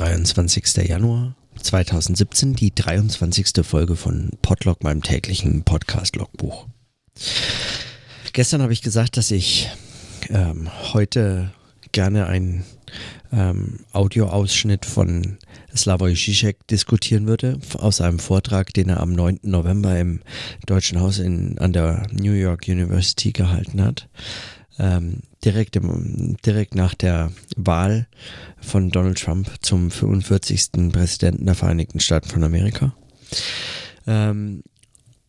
23. Januar 2017, die 23. Folge von Podlog, meinem täglichen Podcast-Logbuch. Gestern habe ich gesagt, dass ich ähm, heute gerne einen ähm, Audioausschnitt von Slavoj Žižek diskutieren würde, aus einem Vortrag, den er am 9. November im Deutschen Haus in, an der New York University gehalten hat ähm, direkt, im, direkt nach der Wahl von Donald Trump zum 45. Präsidenten der Vereinigten Staaten von Amerika. Ähm,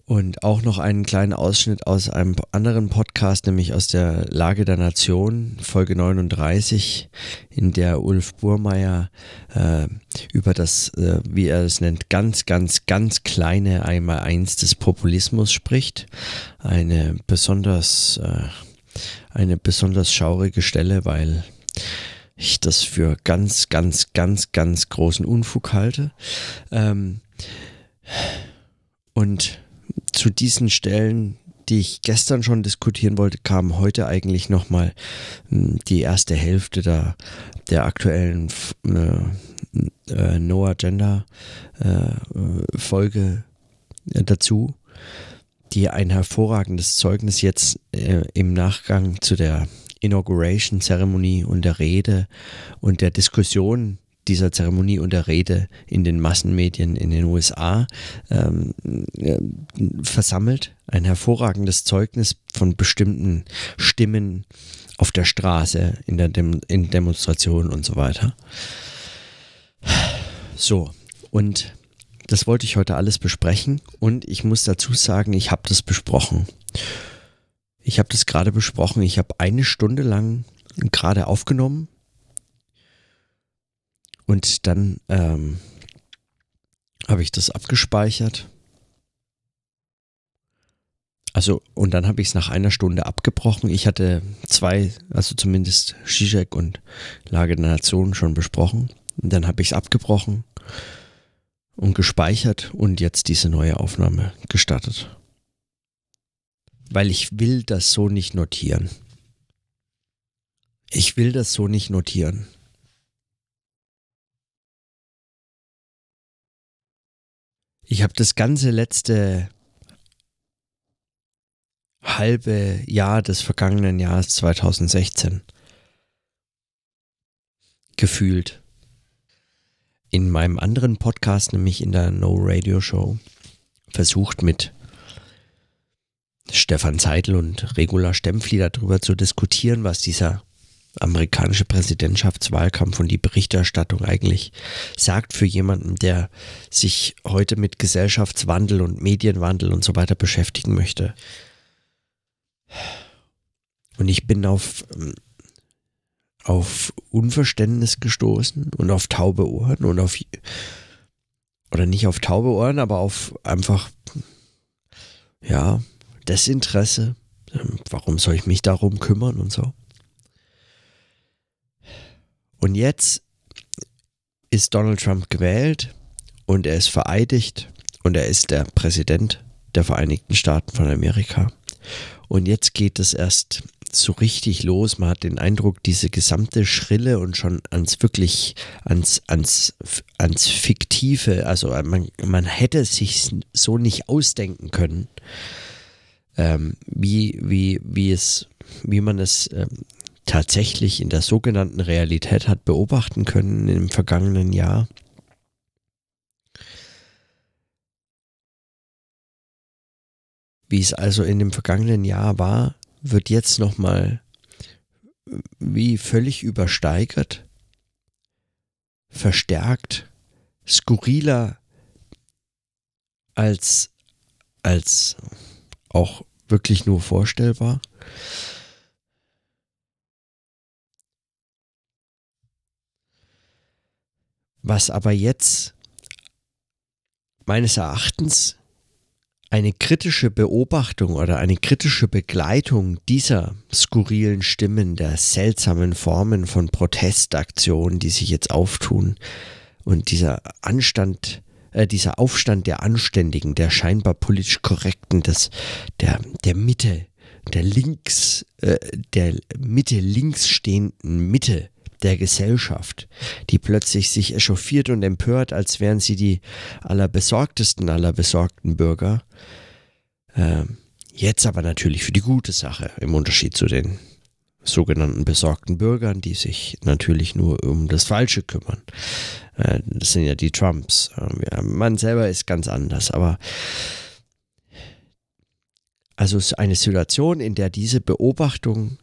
und auch noch einen kleinen Ausschnitt aus einem anderen Podcast, nämlich aus der Lage der Nation, Folge 39, in der Ulf Burmeier äh, über das, äh, wie er es nennt, ganz, ganz, ganz kleine Einmal-Eins des Populismus spricht. Eine besonders äh, eine besonders schaurige Stelle, weil ich das für ganz, ganz, ganz, ganz großen Unfug halte. Ähm, und zu diesen Stellen, die ich gestern schon diskutieren wollte, kam heute eigentlich nochmal hm, die erste Hälfte der, der aktuellen äh, äh, No Agenda äh, Folge äh, dazu die ein hervorragendes Zeugnis jetzt äh, im Nachgang zu der Inauguration-Zeremonie und der Rede und der Diskussion dieser Zeremonie und der Rede in den Massenmedien in den USA ähm, äh, versammelt. Ein hervorragendes Zeugnis von bestimmten Stimmen auf der Straße, in der Dem in Demonstrationen und so weiter. So, und das wollte ich heute alles besprechen und ich muss dazu sagen, ich habe das besprochen. Ich habe das gerade besprochen. Ich habe eine Stunde lang gerade aufgenommen und dann ähm, habe ich das abgespeichert. Also, und dann habe ich es nach einer Stunde abgebrochen. Ich hatte zwei, also zumindest Zizek und Lage der Nation schon besprochen. Und dann habe ich es abgebrochen und gespeichert und jetzt diese neue Aufnahme gestartet. Weil ich will das so nicht notieren. Ich will das so nicht notieren. Ich habe das ganze letzte halbe Jahr des vergangenen Jahres 2016 gefühlt in meinem anderen Podcast, nämlich in der No Radio Show, versucht mit Stefan Zeitl und Regula Stempfli darüber zu diskutieren, was dieser amerikanische Präsidentschaftswahlkampf und die Berichterstattung eigentlich sagt für jemanden, der sich heute mit Gesellschaftswandel und Medienwandel und so weiter beschäftigen möchte. Und ich bin auf auf Unverständnis gestoßen und auf taube Ohren und auf oder nicht auf taube Ohren, aber auf einfach ja, Desinteresse. Warum soll ich mich darum kümmern und so? Und jetzt ist Donald Trump gewählt und er ist vereidigt und er ist der Präsident der Vereinigten Staaten von Amerika. Und jetzt geht es erst so richtig los. Man hat den Eindruck, diese gesamte Schrille und schon ans wirklich, ans, ans, ans Fiktive, also man, man hätte sich so nicht ausdenken können, ähm, wie, wie, wie es, wie man es ähm, tatsächlich in der sogenannten Realität hat beobachten können im vergangenen Jahr. Wie es also in dem vergangenen Jahr war, wird jetzt nochmal wie völlig übersteigert, verstärkt, skurriler als, als auch wirklich nur vorstellbar. Was aber jetzt meines Erachtens eine kritische Beobachtung oder eine kritische Begleitung dieser skurrilen Stimmen, der seltsamen Formen von Protestaktionen, die sich jetzt auftun und dieser Anstand, äh, dieser Aufstand der Anständigen, der scheinbar politisch korrekten, des, der, der Mitte, der links, äh, der Mitte links stehenden Mitte der Gesellschaft, die plötzlich sich echauffiert und empört, als wären sie die allerbesorgtesten aller besorgten Bürger. Ähm, jetzt aber natürlich für die gute Sache, im Unterschied zu den sogenannten besorgten Bürgern, die sich natürlich nur um das Falsche kümmern. Äh, das sind ja die Trumps. Ähm, man selber ist ganz anders, aber also eine Situation, in der diese Beobachtung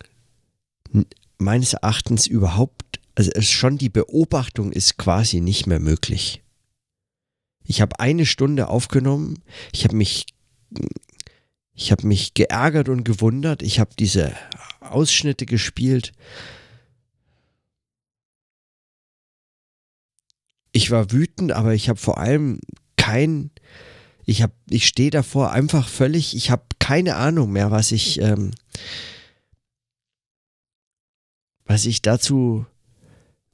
meines Erachtens überhaupt, also schon die Beobachtung ist quasi nicht mehr möglich. Ich habe eine Stunde aufgenommen, ich habe mich, ich habe mich geärgert und gewundert, ich habe diese Ausschnitte gespielt. Ich war wütend, aber ich habe vor allem kein, ich habe, ich stehe davor einfach völlig, ich habe keine Ahnung mehr, was ich, ähm, was ich dazu,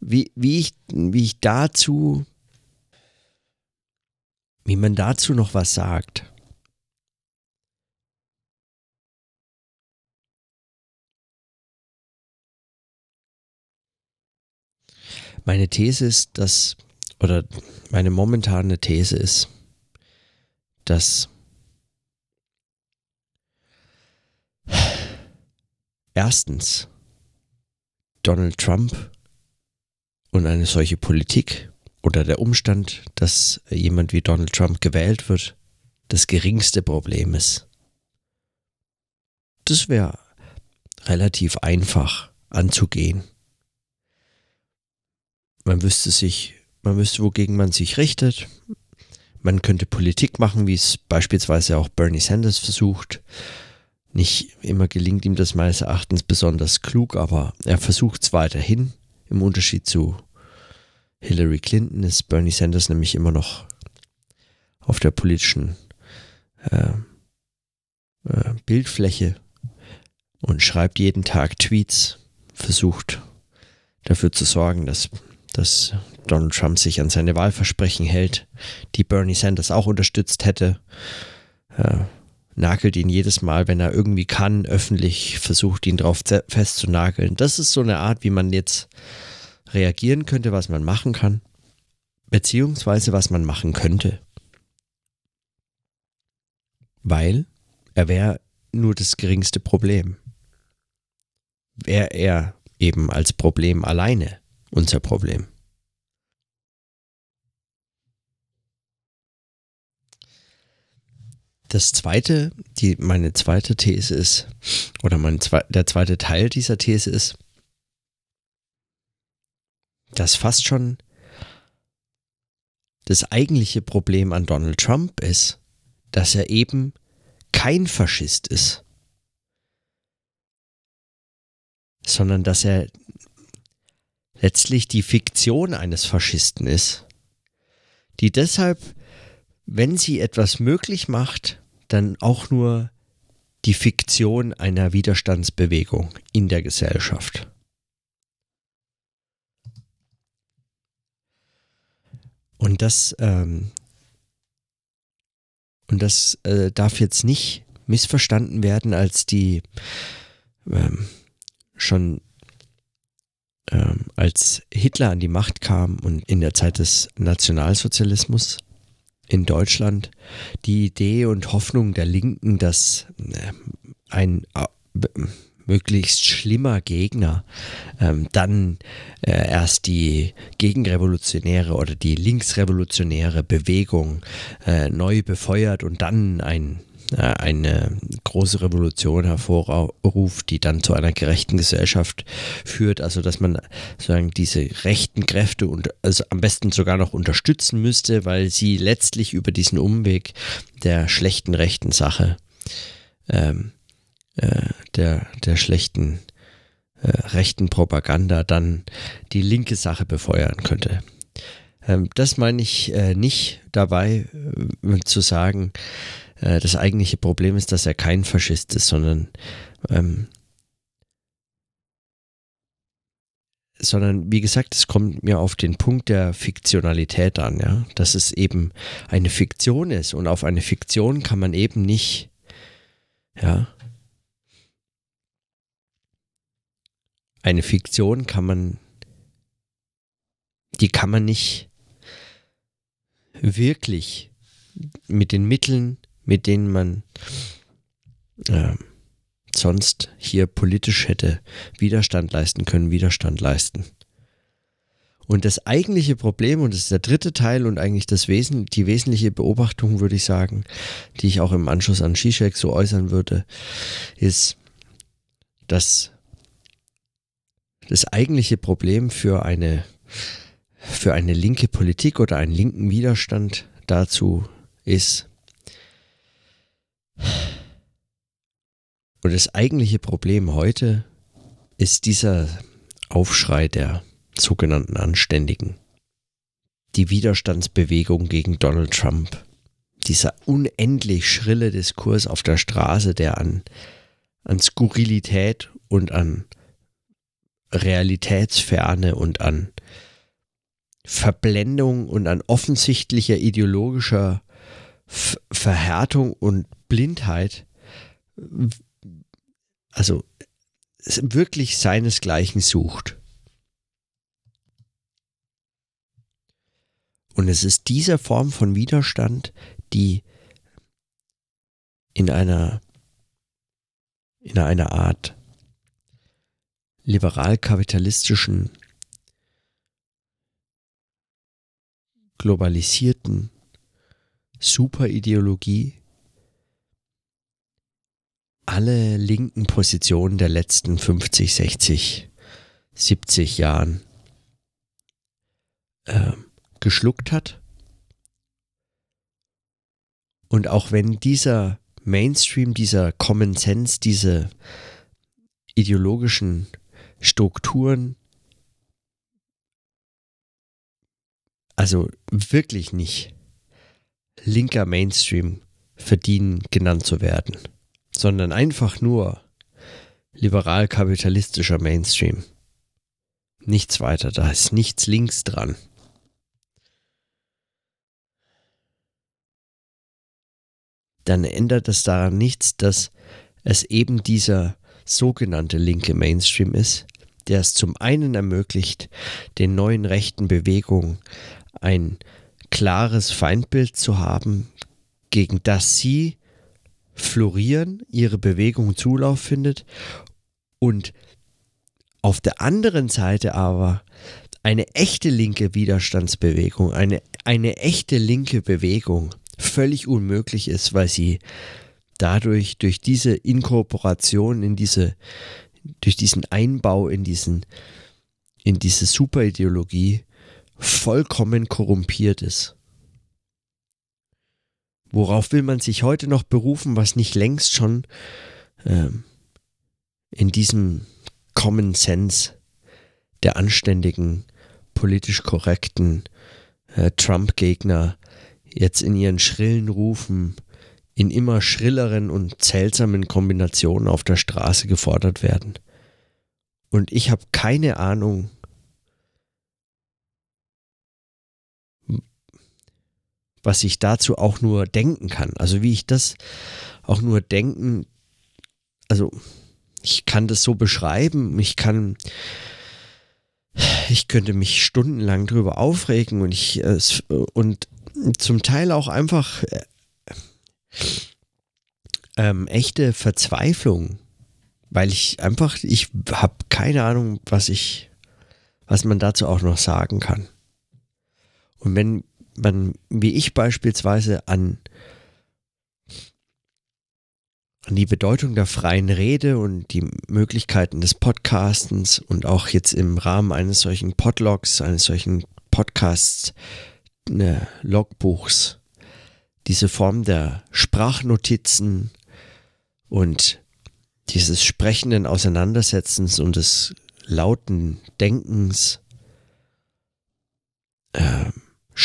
wie, wie ich, wie ich dazu, wie man dazu noch was sagt. Meine These ist, dass, oder meine momentane These ist, dass erstens Donald Trump und eine solche Politik oder der Umstand, dass jemand wie Donald Trump gewählt wird, das geringste Problem ist. Das wäre relativ einfach anzugehen. Man wüsste sich, man wüsste, wogegen man sich richtet. Man könnte Politik machen, wie es beispielsweise auch Bernie Sanders versucht. Nicht immer gelingt ihm das meines Erachtens besonders klug, aber er versucht es weiterhin. Im Unterschied zu Hillary Clinton ist Bernie Sanders nämlich immer noch auf der politischen äh, äh, Bildfläche und schreibt jeden Tag Tweets, versucht dafür zu sorgen, dass, dass Donald Trump sich an seine Wahlversprechen hält, die Bernie Sanders auch unterstützt hätte. Äh, nagelt ihn jedes Mal, wenn er irgendwie kann, öffentlich versucht, ihn drauf festzunageln. Das ist so eine Art, wie man jetzt reagieren könnte, was man machen kann, beziehungsweise was man machen könnte. Weil er wäre nur das geringste Problem. Wäre er eben als Problem alleine unser Problem. Das zweite, die, meine zweite These ist, oder mein der zweite Teil dieser These ist, dass fast schon das eigentliche Problem an Donald Trump ist, dass er eben kein Faschist ist, sondern dass er letztlich die Fiktion eines Faschisten ist, die deshalb, wenn sie etwas möglich macht, dann auch nur die Fiktion einer Widerstandsbewegung in der Gesellschaft. Und das, ähm, und das äh, darf jetzt nicht missverstanden werden als die ähm, schon ähm, als Hitler an die Macht kam und in der Zeit des Nationalsozialismus in Deutschland die Idee und Hoffnung der Linken, dass äh, ein äh, möglichst schlimmer Gegner ähm, dann äh, erst die gegenrevolutionäre oder die linksrevolutionäre Bewegung äh, neu befeuert und dann ein eine große Revolution hervorruft, die dann zu einer gerechten Gesellschaft führt. Also dass man sozusagen diese rechten Kräfte und also am besten sogar noch unterstützen müsste, weil sie letztlich über diesen Umweg der schlechten rechten Sache, ähm, äh, der, der schlechten äh, rechten Propaganda dann die linke Sache befeuern könnte. Ähm, das meine ich äh, nicht dabei äh, zu sagen, äh, das eigentliche Problem ist, dass er kein Faschist ist, sondern ähm, sondern wie gesagt, es kommt mir auf den Punkt der Fiktionalität an, ja, dass es eben eine Fiktion ist und auf eine Fiktion kann man eben nicht, ja, eine Fiktion kann man die kann man nicht wirklich mit den Mitteln, mit denen man äh, sonst hier politisch hätte Widerstand leisten können, Widerstand leisten. Und das eigentliche Problem, und das ist der dritte Teil und eigentlich das Wesen, die wesentliche Beobachtung, würde ich sagen, die ich auch im Anschluss an Zizek so äußern würde, ist, dass das eigentliche Problem für eine, für eine linke Politik oder einen linken Widerstand dazu ist, und das eigentliche Problem heute ist dieser Aufschrei der sogenannten Anständigen. Die Widerstandsbewegung gegen Donald Trump. Dieser unendlich schrille Diskurs auf der Straße, der an, an Skurrilität und an Realitätsferne und an Verblendung und an offensichtlicher ideologischer Verhärtung und Blindheit, also wirklich seinesgleichen sucht. Und es ist diese Form von Widerstand, die in einer, in einer Art liberal-kapitalistischen, globalisierten Superideologie alle linken Positionen der letzten 50, 60, 70 Jahren ähm, geschluckt hat. Und auch wenn dieser Mainstream, dieser Common Sense, diese ideologischen Strukturen, also wirklich nicht linker Mainstream verdienen, genannt zu werden, sondern einfach nur liberal-kapitalistischer Mainstream. Nichts weiter, da ist nichts links dran. dann ändert es daran nichts, dass es eben dieser sogenannte linke Mainstream ist, der es zum einen ermöglicht, den neuen rechten Bewegungen ein klares Feindbild zu haben, gegen das sie florieren, ihre Bewegung Zulauf findet und auf der anderen Seite aber eine echte linke Widerstandsbewegung, eine, eine echte linke Bewegung völlig unmöglich ist, weil sie dadurch, durch diese Inkorporation in diese, durch diesen Einbau in diesen, in diese Superideologie vollkommen korrumpiert ist. Worauf will man sich heute noch berufen, was nicht längst schon ähm, in diesem Common Sense der anständigen, politisch korrekten äh, Trump-Gegner jetzt in ihren schrillen Rufen in immer schrilleren und seltsamen Kombinationen auf der Straße gefordert werden. Und ich habe keine Ahnung, was ich dazu auch nur denken kann. Also wie ich das auch nur denken, also ich kann das so beschreiben, ich kann, ich könnte mich stundenlang drüber aufregen und ich, und zum Teil auch einfach äh, ähm, echte Verzweiflung, weil ich einfach, ich habe keine Ahnung, was ich, was man dazu auch noch sagen kann. Und wenn man, wie ich beispielsweise an, an die Bedeutung der freien Rede und die Möglichkeiten des Podcastens und auch jetzt im Rahmen eines solchen Podlogs, eines solchen Podcasts ne, Logbuchs, diese Form der Sprachnotizen und dieses sprechenden Auseinandersetzens und des lauten Denkens äh,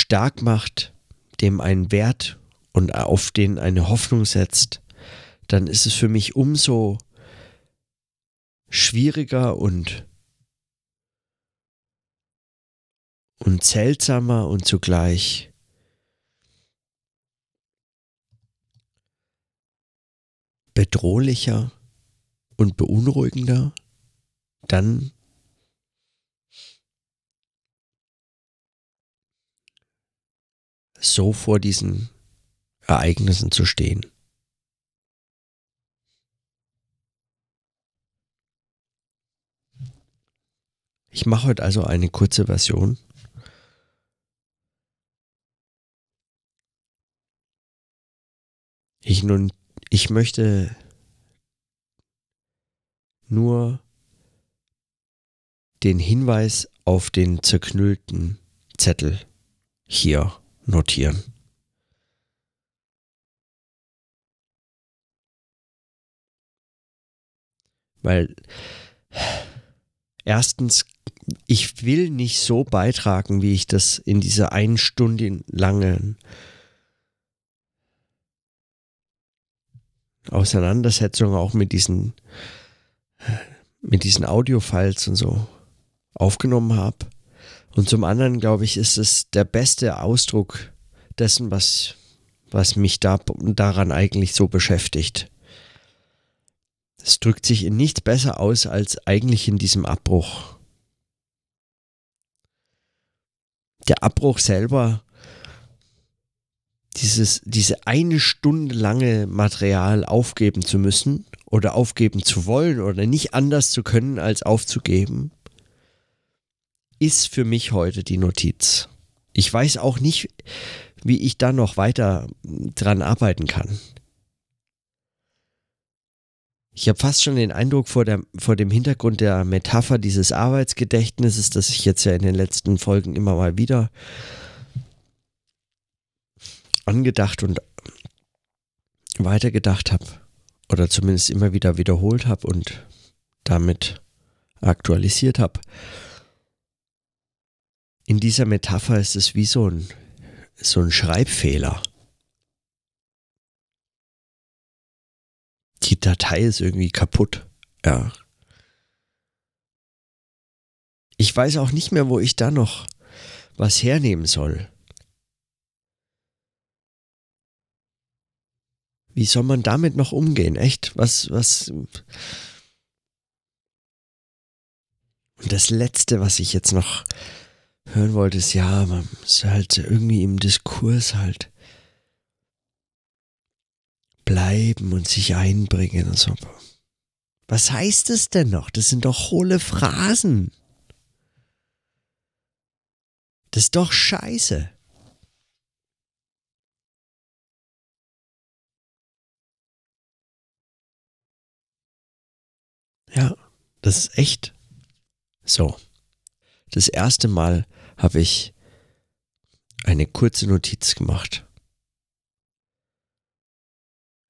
stark macht, dem einen Wert und auf den eine Hoffnung setzt, dann ist es für mich umso schwieriger und und seltsamer und zugleich bedrohlicher und beunruhigender, dann so vor diesen Ereignissen zu stehen. Ich mache heute also eine kurze Version. Ich nun, ich möchte nur den Hinweis auf den zerknüllten Zettel hier notieren. Weil erstens, ich will nicht so beitragen, wie ich das in dieser einen Stunde langen Auseinandersetzung auch mit diesen mit diesen Audiofiles und so aufgenommen habe. Und zum anderen, glaube ich, ist es der beste Ausdruck dessen, was, was mich da, daran eigentlich so beschäftigt. Es drückt sich in nichts besser aus als eigentlich in diesem Abbruch. Der Abbruch selber, dieses, diese eine Stunde lange Material aufgeben zu müssen oder aufgeben zu wollen oder nicht anders zu können als aufzugeben, ist für mich heute die Notiz. Ich weiß auch nicht, wie ich da noch weiter dran arbeiten kann. Ich habe fast schon den Eindruck vor, der, vor dem Hintergrund der Metapher dieses Arbeitsgedächtnisses, das ich jetzt ja in den letzten Folgen immer mal wieder angedacht und weitergedacht habe oder zumindest immer wieder wiederholt habe und damit aktualisiert habe. In dieser Metapher ist es wie so ein, so ein Schreibfehler. Die Datei ist irgendwie kaputt. Ja. Ich weiß auch nicht mehr, wo ich da noch was hernehmen soll. Wie soll man damit noch umgehen? Echt? Was, was. Und das Letzte, was ich jetzt noch hören wollte, ist ja, man muss halt irgendwie im Diskurs halt bleiben und sich einbringen und so. Was heißt es denn noch? Das sind doch hohle Phrasen. Das ist doch scheiße. Ja, das ist echt so. Das erste Mal habe ich eine kurze Notiz gemacht.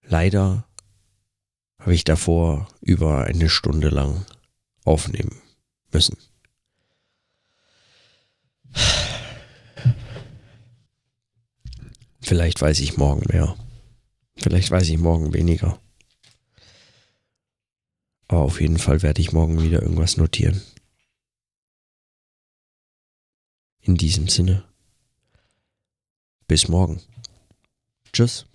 Leider habe ich davor über eine Stunde lang aufnehmen müssen. Vielleicht weiß ich morgen mehr. Vielleicht weiß ich morgen weniger. Aber auf jeden Fall werde ich morgen wieder irgendwas notieren. In diesem Sinne. Bis morgen. Tschüss.